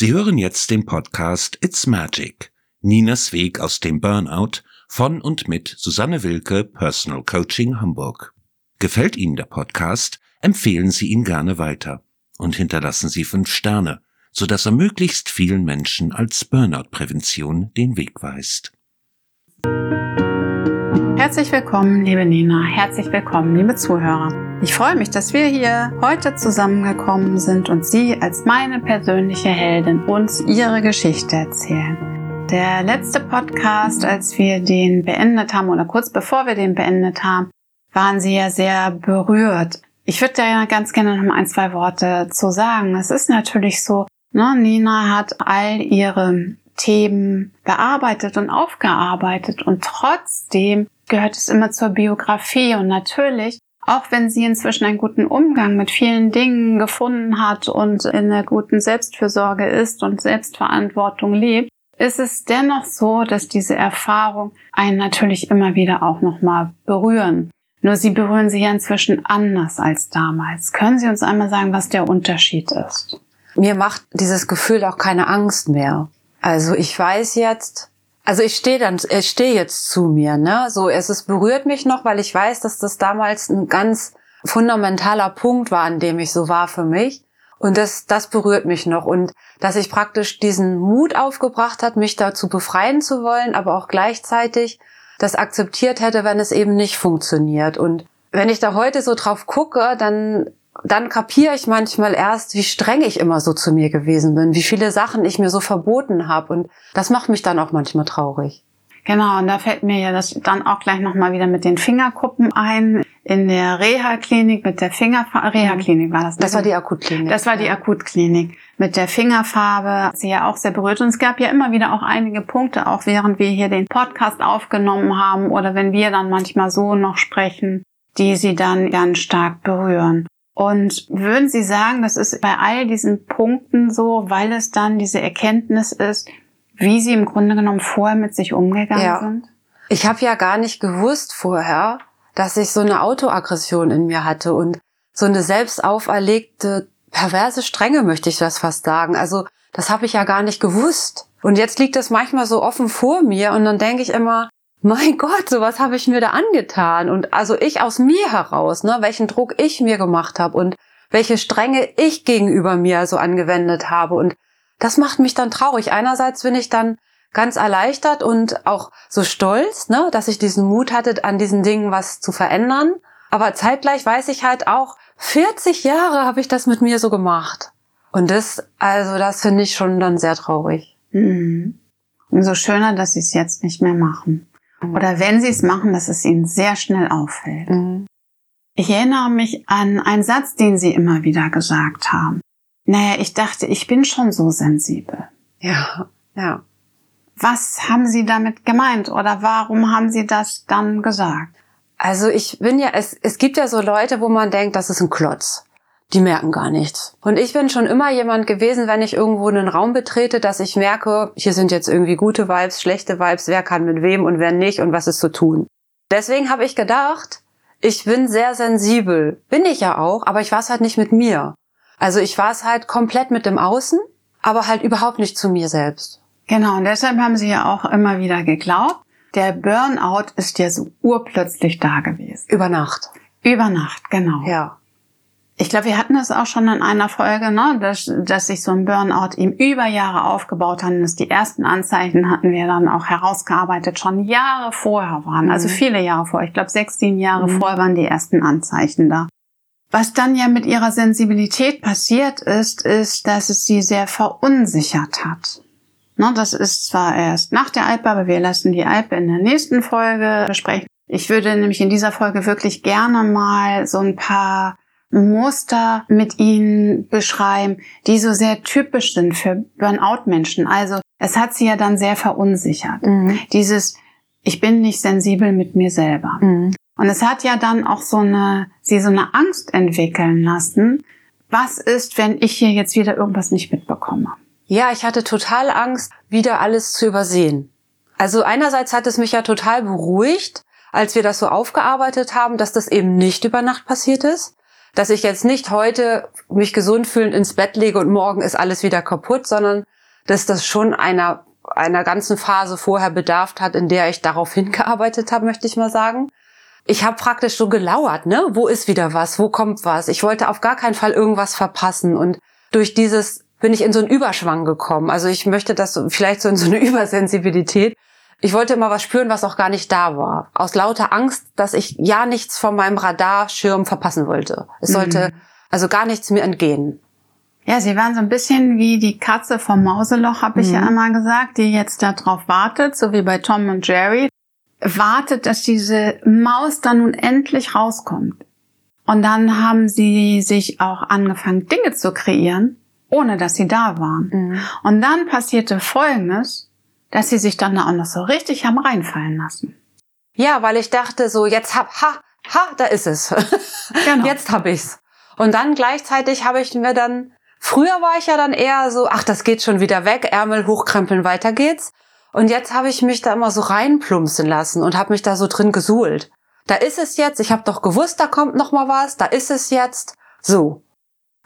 Sie hören jetzt den Podcast It's Magic. Ninas Weg aus dem Burnout von und mit Susanne Wilke, Personal Coaching Hamburg. Gefällt Ihnen der Podcast? Empfehlen Sie ihn gerne weiter und hinterlassen Sie fünf Sterne, sodass er möglichst vielen Menschen als Burnout-Prävention den Weg weist. Herzlich willkommen, liebe Nina. Herzlich willkommen, liebe Zuhörer. Ich freue mich, dass wir hier heute zusammengekommen sind und Sie als meine persönliche Heldin uns Ihre Geschichte erzählen. Der letzte Podcast, als wir den beendet haben oder kurz bevor wir den beendet haben, waren Sie ja sehr berührt. Ich würde da ja ganz gerne noch ein, zwei Worte zu sagen. Es ist natürlich so, ne, Nina hat all ihre Themen bearbeitet und aufgearbeitet und trotzdem gehört es immer zur Biografie und natürlich, auch wenn sie inzwischen einen guten Umgang mit vielen Dingen gefunden hat und in einer guten Selbstfürsorge ist und Selbstverantwortung lebt, ist es dennoch so, dass diese Erfahrung einen natürlich immer wieder auch nochmal berühren. Nur sie berühren sie ja inzwischen anders als damals. Können Sie uns einmal sagen, was der Unterschied ist? Mir macht dieses Gefühl auch keine Angst mehr. Also ich weiß jetzt, also ich stehe dann, ich stehe jetzt zu mir, ne? So, es ist, berührt mich noch, weil ich weiß, dass das damals ein ganz fundamentaler Punkt war, an dem ich so war für mich. Und das, das berührt mich noch. Und dass ich praktisch diesen Mut aufgebracht hat, mich dazu befreien zu wollen, aber auch gleichzeitig das akzeptiert hätte, wenn es eben nicht funktioniert. Und wenn ich da heute so drauf gucke, dann dann kapiere ich manchmal erst, wie streng ich immer so zu mir gewesen bin, wie viele Sachen ich mir so verboten habe. Und das macht mich dann auch manchmal traurig. Genau, und da fällt mir ja das dann auch gleich nochmal wieder mit den Fingerkuppen ein. In der Reha-Klinik mit der Fingerfarbe, Reha-Klinik war das. Das war die Akutklinik. Das war die Akutklinik. Mit der Fingerfarbe, sie ja auch sehr berührt. Und es gab ja immer wieder auch einige Punkte, auch während wir hier den Podcast aufgenommen haben oder wenn wir dann manchmal so noch sprechen, die sie dann ganz stark berühren. Und würden Sie sagen, das ist bei all diesen Punkten so, weil es dann diese Erkenntnis ist, wie Sie im Grunde genommen vorher mit sich umgegangen ja. sind? Ich habe ja gar nicht gewusst vorher, dass ich so eine Autoaggression in mir hatte und so eine selbst auferlegte perverse Strenge, möchte ich das fast sagen. Also das habe ich ja gar nicht gewusst. Und jetzt liegt das manchmal so offen vor mir und dann denke ich immer, mein Gott, so was habe ich mir da angetan? Und also ich aus mir heraus, ne, welchen Druck ich mir gemacht habe und welche Strenge ich gegenüber mir so angewendet habe. Und das macht mich dann traurig. Einerseits bin ich dann ganz erleichtert und auch so stolz, ne, dass ich diesen Mut hatte, an diesen Dingen was zu verändern. Aber zeitgleich weiß ich halt auch, 40 Jahre habe ich das mit mir so gemacht. Und das, also das finde ich schon dann sehr traurig. Mhm. Umso schöner, dass sie es jetzt nicht mehr machen. Oder wenn sie es machen, dass es ihnen sehr schnell auffällt. Mhm. Ich erinnere mich an einen Satz, den sie immer wieder gesagt haben. Naja, ich dachte, ich bin schon so sensibel. Ja, ja. Was haben Sie damit gemeint oder warum haben Sie das dann gesagt? Also ich bin ja, es, es gibt ja so Leute, wo man denkt, das ist ein Klotz die merken gar nichts. Und ich bin schon immer jemand gewesen, wenn ich irgendwo einen Raum betrete, dass ich merke, hier sind jetzt irgendwie gute Vibes, schlechte Vibes, wer kann mit wem und wer nicht und was ist zu tun. Deswegen habe ich gedacht, ich bin sehr sensibel. Bin ich ja auch, aber ich war es halt nicht mit mir. Also ich war es halt komplett mit dem Außen, aber halt überhaupt nicht zu mir selbst. Genau, und deshalb haben sie ja auch immer wieder geglaubt, der Burnout ist ja so urplötzlich da gewesen. Über Nacht. Über Nacht, genau. Ja. Ich glaube, wir hatten das auch schon in einer Folge, ne, dass, dass sich so ein Burnout eben über Jahre aufgebaut hat. Und dass die ersten Anzeichen hatten wir dann auch herausgearbeitet, schon Jahre vorher waren. Mhm. Also viele Jahre vorher. Ich glaube, sechs, sieben Jahre mhm. vorher waren die ersten Anzeichen da. Was dann ja mit ihrer Sensibilität passiert ist, ist, dass es sie sehr verunsichert hat. Ne, das ist zwar erst nach der Alpe, aber wir lassen die Alpe in der nächsten Folge besprechen. Ich würde nämlich in dieser Folge wirklich gerne mal so ein paar Muster mit ihnen beschreiben, die so sehr typisch sind für Burnout-Menschen. Also es hat sie ja dann sehr verunsichert. Mhm. Dieses, ich bin nicht sensibel mit mir selber. Mhm. Und es hat ja dann auch so eine, sie so eine Angst entwickeln lassen. Was ist, wenn ich hier jetzt wieder irgendwas nicht mitbekomme? Ja, ich hatte total Angst, wieder alles zu übersehen. Also einerseits hat es mich ja total beruhigt, als wir das so aufgearbeitet haben, dass das eben nicht über Nacht passiert ist dass ich jetzt nicht heute mich gesund fühlend ins Bett lege und morgen ist alles wieder kaputt, sondern dass das schon einer, einer ganzen Phase vorher bedarf hat, in der ich darauf hingearbeitet habe, möchte ich mal sagen. Ich habe praktisch so gelauert, ne? Wo ist wieder was? Wo kommt was? Ich wollte auf gar keinen Fall irgendwas verpassen und durch dieses bin ich in so einen Überschwang gekommen. Also ich möchte das vielleicht so in so eine Übersensibilität. Ich wollte immer was spüren, was auch gar nicht da war. Aus lauter Angst, dass ich ja nichts von meinem Radarschirm verpassen wollte. Es sollte mhm. also gar nichts mir entgehen. Ja, sie waren so ein bisschen wie die Katze vom Mauseloch, habe ich mhm. ja einmal gesagt, die jetzt darauf wartet, so wie bei Tom und Jerry. Wartet, dass diese Maus dann nun endlich rauskommt. Und dann haben sie sich auch angefangen, Dinge zu kreieren, ohne dass sie da waren. Mhm. Und dann passierte Folgendes, dass sie sich dann auch noch so richtig haben reinfallen lassen. Ja, weil ich dachte so, jetzt hab, ha, ha, da ist es. Genau. Jetzt hab ich's. Und dann gleichzeitig habe ich mir dann, früher war ich ja dann eher so, ach, das geht schon wieder weg, Ärmel hochkrempeln, weiter geht's. Und jetzt habe ich mich da immer so reinplumpsen lassen und habe mich da so drin gesuhlt. Da ist es jetzt, ich habe doch gewusst, da kommt noch mal was, da ist es jetzt. So.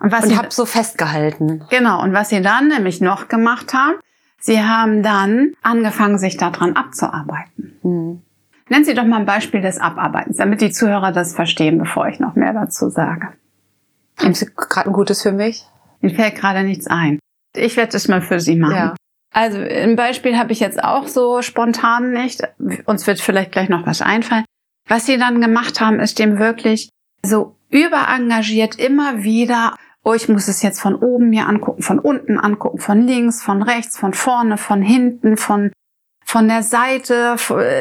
Und, was und habe so festgehalten. Genau. Und was sie dann nämlich noch gemacht haben, sie haben dann angefangen, sich daran abzuarbeiten. Hm. Nennen Sie doch mal ein Beispiel des Abarbeitens, damit die Zuhörer das verstehen, bevor ich noch mehr dazu sage. Haben Sie gerade ein Gutes für mich? Mir fällt gerade nichts ein. Ich werde es mal für Sie machen. Ja. Also ein Beispiel habe ich jetzt auch so spontan nicht. Uns wird vielleicht gleich noch was einfallen. Was sie dann gemacht haben, ist dem wirklich so überengagiert immer wieder oh, ich muss es jetzt von oben mir angucken, von unten angucken, von links, von rechts, von vorne, von hinten, von von der Seite,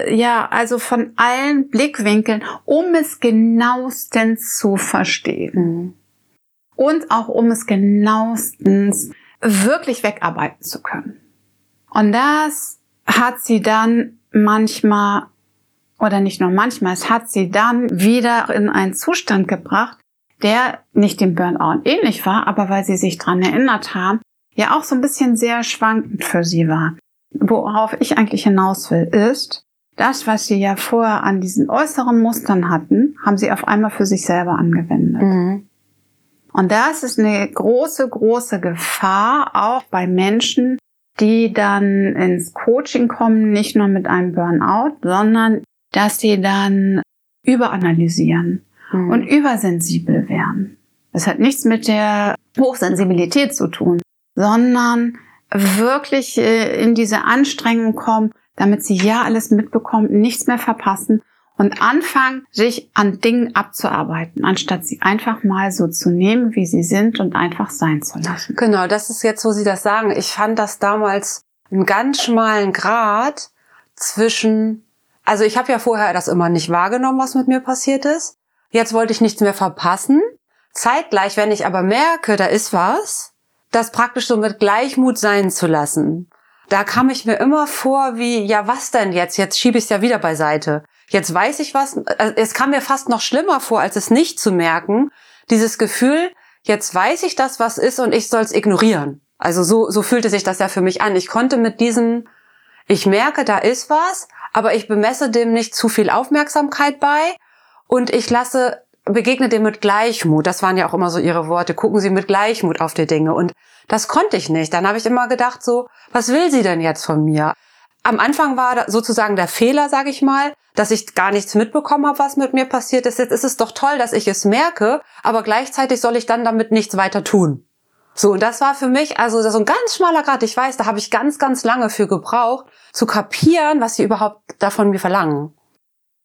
ja, also von allen Blickwinkeln, um es genauestens zu verstehen. Mhm. Und auch um es genauestens wirklich wegarbeiten zu können. Und das hat sie dann manchmal, oder nicht nur manchmal, es hat sie dann wieder in einen Zustand gebracht, der nicht dem Burnout ähnlich war, aber weil sie sich dran erinnert haben, ja auch so ein bisschen sehr schwankend für sie war. Worauf ich eigentlich hinaus will, ist, das, was sie ja vorher an diesen äußeren Mustern hatten, haben sie auf einmal für sich selber angewendet. Mhm. Und das ist eine große, große Gefahr auch bei Menschen, die dann ins Coaching kommen, nicht nur mit einem Burnout, sondern dass sie dann überanalysieren mhm. und übersensibel werden. Das hat nichts mit der Hochsensibilität zu tun, sondern wirklich äh, in diese Anstrengung kommen, damit sie ja alles mitbekommen, nichts mehr verpassen und anfangen, sich an Dingen abzuarbeiten, anstatt sie einfach mal so zu nehmen, wie sie sind und einfach sein zu lassen. Genau, das ist jetzt, wo Sie das sagen. Ich fand das damals einen ganz schmalen Grad zwischen, also ich habe ja vorher das immer nicht wahrgenommen, was mit mir passiert ist. Jetzt wollte ich nichts mehr verpassen. Zeitgleich, wenn ich aber merke, da ist was, das praktisch so mit Gleichmut sein zu lassen. Da kam ich mir immer vor wie, ja, was denn jetzt? Jetzt schiebe ich es ja wieder beiseite. Jetzt weiß ich was. Also es kam mir fast noch schlimmer vor, als es nicht zu merken. Dieses Gefühl, jetzt weiß ich das, was ist und ich soll es ignorieren. Also so, so fühlte sich das ja für mich an. Ich konnte mit diesem, ich merke, da ist was, aber ich bemesse dem nicht zu viel Aufmerksamkeit bei und ich lasse, begegne dem mit Gleichmut. Das waren ja auch immer so ihre Worte. Gucken Sie mit Gleichmut auf die Dinge. Und das konnte ich nicht. Dann habe ich immer gedacht so, was will sie denn jetzt von mir? Am Anfang war sozusagen der Fehler, sage ich mal, dass ich gar nichts mitbekommen habe, was mit mir passiert ist. Jetzt ist es doch toll, dass ich es merke, aber gleichzeitig soll ich dann damit nichts weiter tun. So, und das war für mich also so ein ganz schmaler Grad. Ich weiß, da habe ich ganz, ganz lange für gebraucht, zu kapieren, was sie überhaupt davon mir verlangen.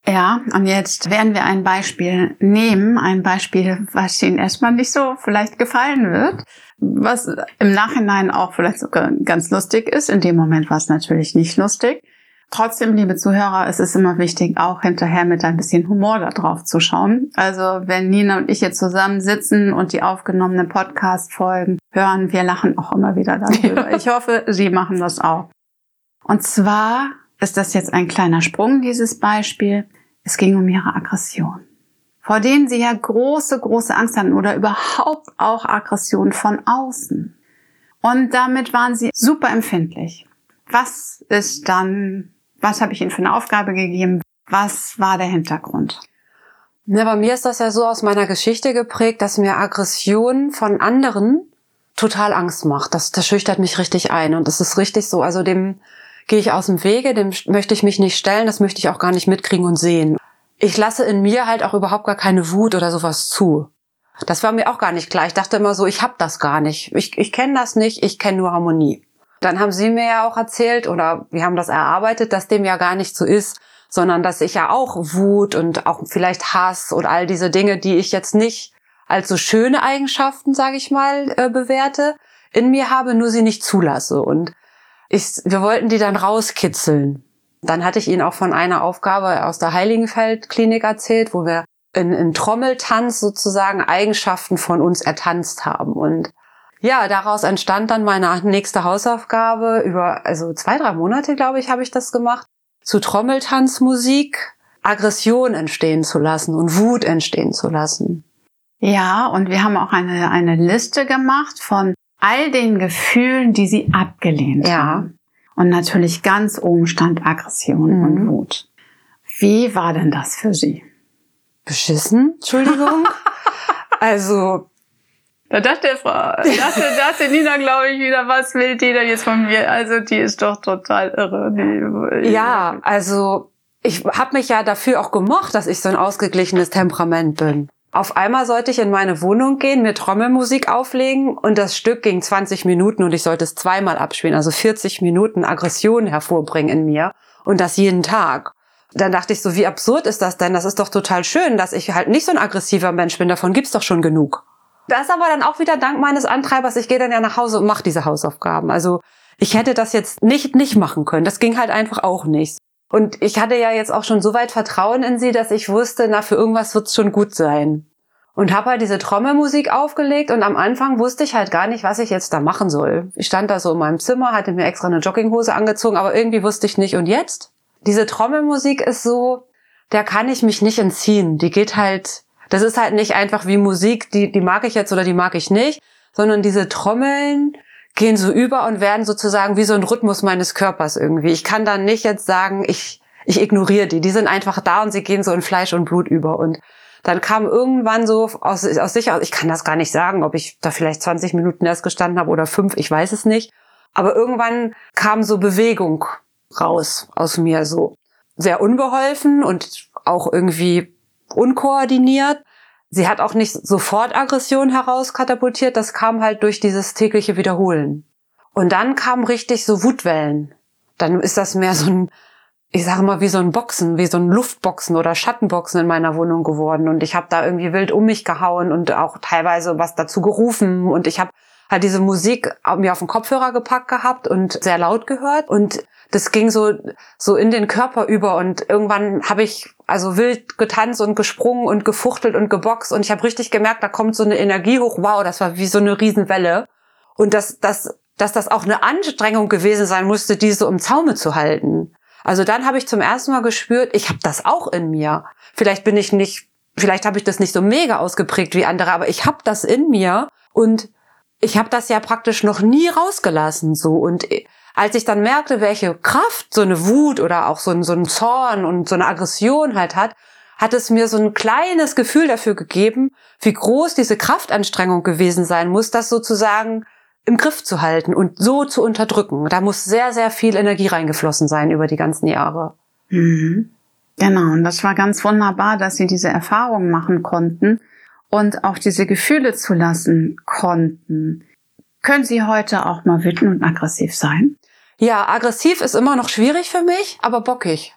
Ja, und jetzt werden wir ein Beispiel nehmen, ein Beispiel, was Ihnen erstmal nicht so vielleicht gefallen wird, was im Nachhinein auch vielleicht sogar ganz lustig ist. In dem Moment war es natürlich nicht lustig. Trotzdem, liebe Zuhörer, es ist immer wichtig, auch hinterher mit ein bisschen Humor da drauf zu schauen. Also wenn Nina und ich jetzt zusammen sitzen und die aufgenommenen Podcast-Folgen hören, wir lachen auch immer wieder darüber. ich hoffe, Sie machen das auch. Und zwar ist das jetzt ein kleiner Sprung, dieses Beispiel. Es ging um ihre Aggression, vor denen sie ja große, große Angst hatten oder überhaupt auch Aggression von außen. Und damit waren sie super empfindlich. Was ist dann, was habe ich ihnen für eine Aufgabe gegeben? Was war der Hintergrund? Na, bei mir ist das ja so aus meiner Geschichte geprägt, dass mir Aggression von anderen total Angst macht. Das, das schüchtert mich richtig ein. Und das ist richtig so. Also dem gehe ich aus dem Wege, dem möchte ich mich nicht stellen, das möchte ich auch gar nicht mitkriegen und sehen. Ich lasse in mir halt auch überhaupt gar keine Wut oder sowas zu. Das war mir auch gar nicht klar. Ich dachte immer so, ich hab das gar nicht. Ich, ich kenne das nicht, ich kenne nur Harmonie. Dann haben sie mir ja auch erzählt oder wir haben das erarbeitet, dass dem ja gar nicht so ist, sondern dass ich ja auch Wut und auch vielleicht Hass und all diese Dinge, die ich jetzt nicht als so schöne Eigenschaften, sage ich mal, äh, bewerte, in mir habe, nur sie nicht zulasse. Und ich, wir wollten die dann rauskitzeln. Dann hatte ich ihnen auch von einer Aufgabe aus der Heiligenfeld-Klinik erzählt, wo wir in, in Trommeltanz sozusagen Eigenschaften von uns ertanzt haben. Und ja, daraus entstand dann meine nächste Hausaufgabe über, also zwei, drei Monate, glaube ich, habe ich das gemacht, zu Trommeltanzmusik Aggression entstehen zu lassen und Wut entstehen zu lassen. Ja, und wir haben auch eine, eine Liste gemacht von all den Gefühlen, die sie abgelehnt ja. haben. Und natürlich ganz oben stand Aggression mhm. und Wut. Wie war denn das für Sie? Beschissen, Entschuldigung. also da dachte, Frau, dachte, dachte Nina, glaube ich, wieder, was will die denn jetzt von mir? Also die ist doch total irre. Die, ja, also ich habe mich ja dafür auch gemocht, dass ich so ein ausgeglichenes Temperament bin. Auf einmal sollte ich in meine Wohnung gehen, mir Trommelmusik auflegen und das Stück ging 20 Minuten und ich sollte es zweimal abspielen, also 40 Minuten Aggression hervorbringen in mir und das jeden Tag. Dann dachte ich so, wie absurd ist das denn? Das ist doch total schön, dass ich halt nicht so ein aggressiver Mensch bin. Davon gibt's doch schon genug. Das aber dann auch wieder dank meines Antreibers. Ich gehe dann ja nach Hause und mache diese Hausaufgaben. Also ich hätte das jetzt nicht nicht machen können. Das ging halt einfach auch nicht. Und ich hatte ja jetzt auch schon so weit Vertrauen in sie, dass ich wusste, na, für irgendwas wird's schon gut sein. Und habe halt diese Trommelmusik aufgelegt und am Anfang wusste ich halt gar nicht, was ich jetzt da machen soll. Ich stand da so in meinem Zimmer, hatte mir extra eine Jogginghose angezogen, aber irgendwie wusste ich nicht. Und jetzt? Diese Trommelmusik ist so, der kann ich mich nicht entziehen. Die geht halt, das ist halt nicht einfach wie Musik, die, die mag ich jetzt oder die mag ich nicht, sondern diese Trommeln, gehen so über und werden sozusagen wie so ein Rhythmus meines Körpers irgendwie. Ich kann dann nicht jetzt sagen, ich, ich ignoriere die. Die sind einfach da und sie gehen so in Fleisch und Blut über. Und dann kam irgendwann so aus, aus sich aus, ich kann das gar nicht sagen, ob ich da vielleicht 20 Minuten erst gestanden habe oder fünf, ich weiß es nicht. Aber irgendwann kam so Bewegung raus aus mir, so sehr unbeholfen und auch irgendwie unkoordiniert. Sie hat auch nicht sofort Aggression herauskatapultiert, das kam halt durch dieses tägliche Wiederholen. Und dann kamen richtig so Wutwellen. Dann ist das mehr so ein, ich sage mal, wie so ein Boxen, wie so ein Luftboxen oder Schattenboxen in meiner Wohnung geworden. Und ich habe da irgendwie wild um mich gehauen und auch teilweise was dazu gerufen. Und ich habe halt diese Musik mir auf den Kopfhörer gepackt gehabt und sehr laut gehört. Und das ging so, so in den Körper über und irgendwann habe ich also wild getanzt und gesprungen und gefuchtelt und geboxt und ich habe richtig gemerkt, da kommt so eine Energie hoch. Wow, das war wie so eine Riesenwelle. Und dass, dass, dass das auch eine Anstrengung gewesen sein musste, diese um Zaume zu halten. Also dann habe ich zum ersten Mal gespürt, ich habe das auch in mir. Vielleicht bin ich nicht, vielleicht habe ich das nicht so mega ausgeprägt wie andere, aber ich habe das in mir und ich habe das ja praktisch noch nie rausgelassen so und als ich dann merkte, welche Kraft so eine Wut oder auch so ein, so ein Zorn und so eine Aggression halt hat, hat es mir so ein kleines Gefühl dafür gegeben, wie groß diese Kraftanstrengung gewesen sein muss, das sozusagen im Griff zu halten und so zu unterdrücken. Da muss sehr, sehr viel Energie reingeflossen sein über die ganzen Jahre. Mhm. Genau, und das war ganz wunderbar, dass Sie diese Erfahrung machen konnten und auch diese Gefühle zulassen konnten. Können Sie heute auch mal wütend und aggressiv sein? Ja, aggressiv ist immer noch schwierig für mich, aber bockig.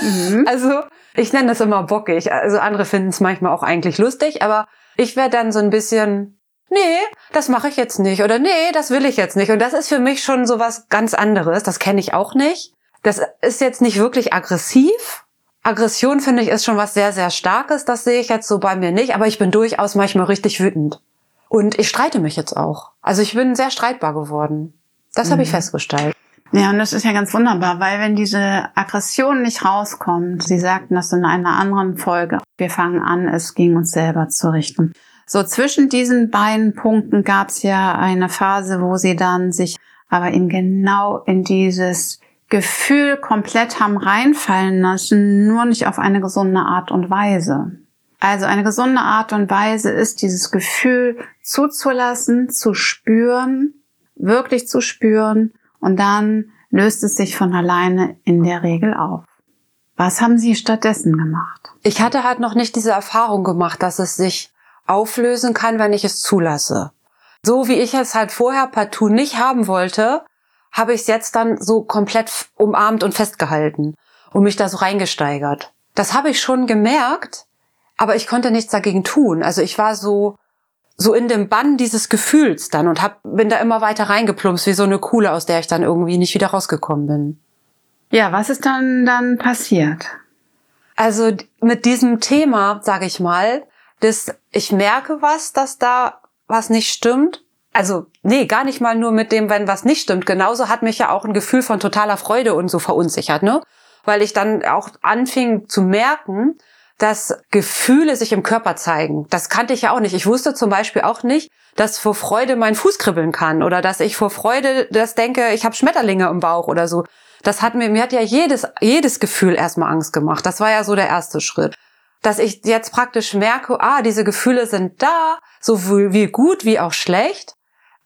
Mhm. also ich nenne das immer bockig. Also andere finden es manchmal auch eigentlich lustig, aber ich werde dann so ein bisschen, nee, das mache ich jetzt nicht oder nee, das will ich jetzt nicht. Und das ist für mich schon so was ganz anderes. Das kenne ich auch nicht. Das ist jetzt nicht wirklich aggressiv. Aggression finde ich ist schon was sehr, sehr Starkes. Das sehe ich jetzt so bei mir nicht, aber ich bin durchaus manchmal richtig wütend. Und ich streite mich jetzt auch. Also ich bin sehr streitbar geworden. Das mhm. habe ich mhm. festgestellt. Ja, und das ist ja ganz wunderbar, weil wenn diese Aggression nicht rauskommt, Sie sagten das in einer anderen Folge, wir fangen an, es gegen uns selber zu richten. So zwischen diesen beiden Punkten gab es ja eine Phase, wo Sie dann sich aber eben genau in dieses Gefühl komplett haben reinfallen lassen, nur nicht auf eine gesunde Art und Weise. Also eine gesunde Art und Weise ist, dieses Gefühl zuzulassen, zu spüren, wirklich zu spüren und dann löst es sich von alleine in der Regel auf. Was haben Sie stattdessen gemacht? Ich hatte halt noch nicht diese Erfahrung gemacht, dass es sich auflösen kann, wenn ich es zulasse. So wie ich es halt vorher partout nicht haben wollte, habe ich es jetzt dann so komplett umarmt und festgehalten und mich da so reingesteigert. Das habe ich schon gemerkt, aber ich konnte nichts dagegen tun. Also ich war so so in dem Bann dieses Gefühls dann und hab, bin da immer weiter reingeplumpst, wie so eine Kuhle, aus der ich dann irgendwie nicht wieder rausgekommen bin. Ja, was ist dann dann passiert? Also mit diesem Thema, sage ich mal, dass ich merke was, dass da was nicht stimmt. Also nee, gar nicht mal nur mit dem, wenn was nicht stimmt. Genauso hat mich ja auch ein Gefühl von totaler Freude und so verunsichert, ne? Weil ich dann auch anfing zu merken, dass Gefühle sich im Körper zeigen. Das kannte ich ja auch nicht. Ich wusste zum Beispiel auch nicht, dass vor Freude mein Fuß kribbeln kann oder dass ich vor Freude das denke, ich habe Schmetterlinge im Bauch oder so. Das hat mir, mir hat ja jedes, jedes Gefühl erstmal Angst gemacht. Das war ja so der erste Schritt. Dass ich jetzt praktisch merke, ah, diese Gefühle sind da, sowohl wie gut wie auch schlecht.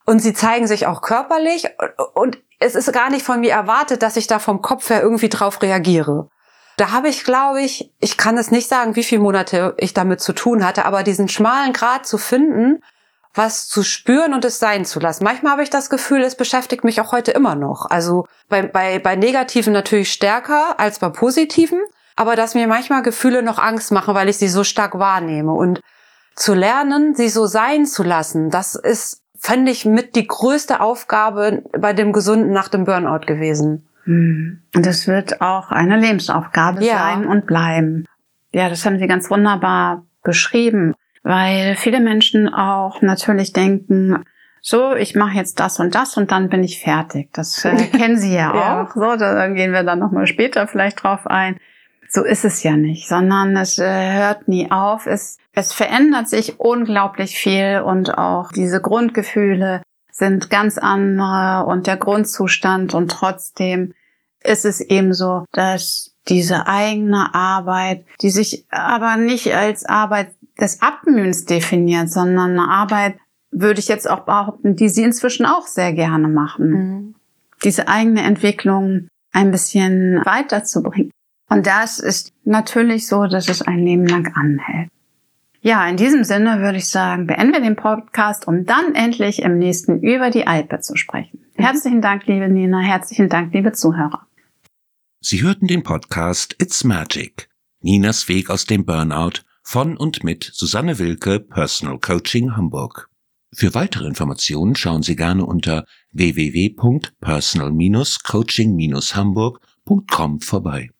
Und sie zeigen sich auch körperlich. Und es ist gar nicht von mir erwartet, dass ich da vom Kopf her irgendwie drauf reagiere. Da habe ich, glaube ich, ich kann es nicht sagen, wie viele Monate ich damit zu tun hatte, aber diesen schmalen Grad zu finden, was zu spüren und es sein zu lassen. Manchmal habe ich das Gefühl, es beschäftigt mich auch heute immer noch. Also bei, bei, bei Negativen natürlich stärker als bei Positiven, aber dass mir manchmal Gefühle noch Angst machen, weil ich sie so stark wahrnehme. Und zu lernen, sie so sein zu lassen, das ist, fände ich, mit die größte Aufgabe bei dem Gesunden nach dem Burnout gewesen. Und das wird auch eine Lebensaufgabe ja. sein und bleiben. Ja, das haben Sie ganz wunderbar beschrieben, weil viele Menschen auch natürlich denken, so, ich mache jetzt das und das und dann bin ich fertig. Das äh, kennen Sie ja, ja auch. So, da gehen wir dann nochmal später vielleicht drauf ein. So ist es ja nicht, sondern es äh, hört nie auf. Es, es verändert sich unglaublich viel und auch diese Grundgefühle sind ganz andere und der Grundzustand und trotzdem ist es eben so, dass diese eigene Arbeit, die sich aber nicht als Arbeit des Abmühens definiert, sondern eine Arbeit, würde ich jetzt auch behaupten, die sie inzwischen auch sehr gerne machen. Mhm. Diese eigene Entwicklung ein bisschen weiterzubringen. Und das ist natürlich so, dass es ein Leben lang anhält. Ja, in diesem Sinne würde ich sagen, beenden wir den Podcast, um dann endlich im nächsten über die Alpe zu sprechen. Mhm. Herzlichen Dank, liebe Nina. Herzlichen Dank, liebe Zuhörer. Sie hörten den Podcast It's Magic. Ninas Weg aus dem Burnout von und mit Susanne Wilke, Personal Coaching Hamburg. Für weitere Informationen schauen Sie gerne unter www.personal-coaching-hamburg.com vorbei.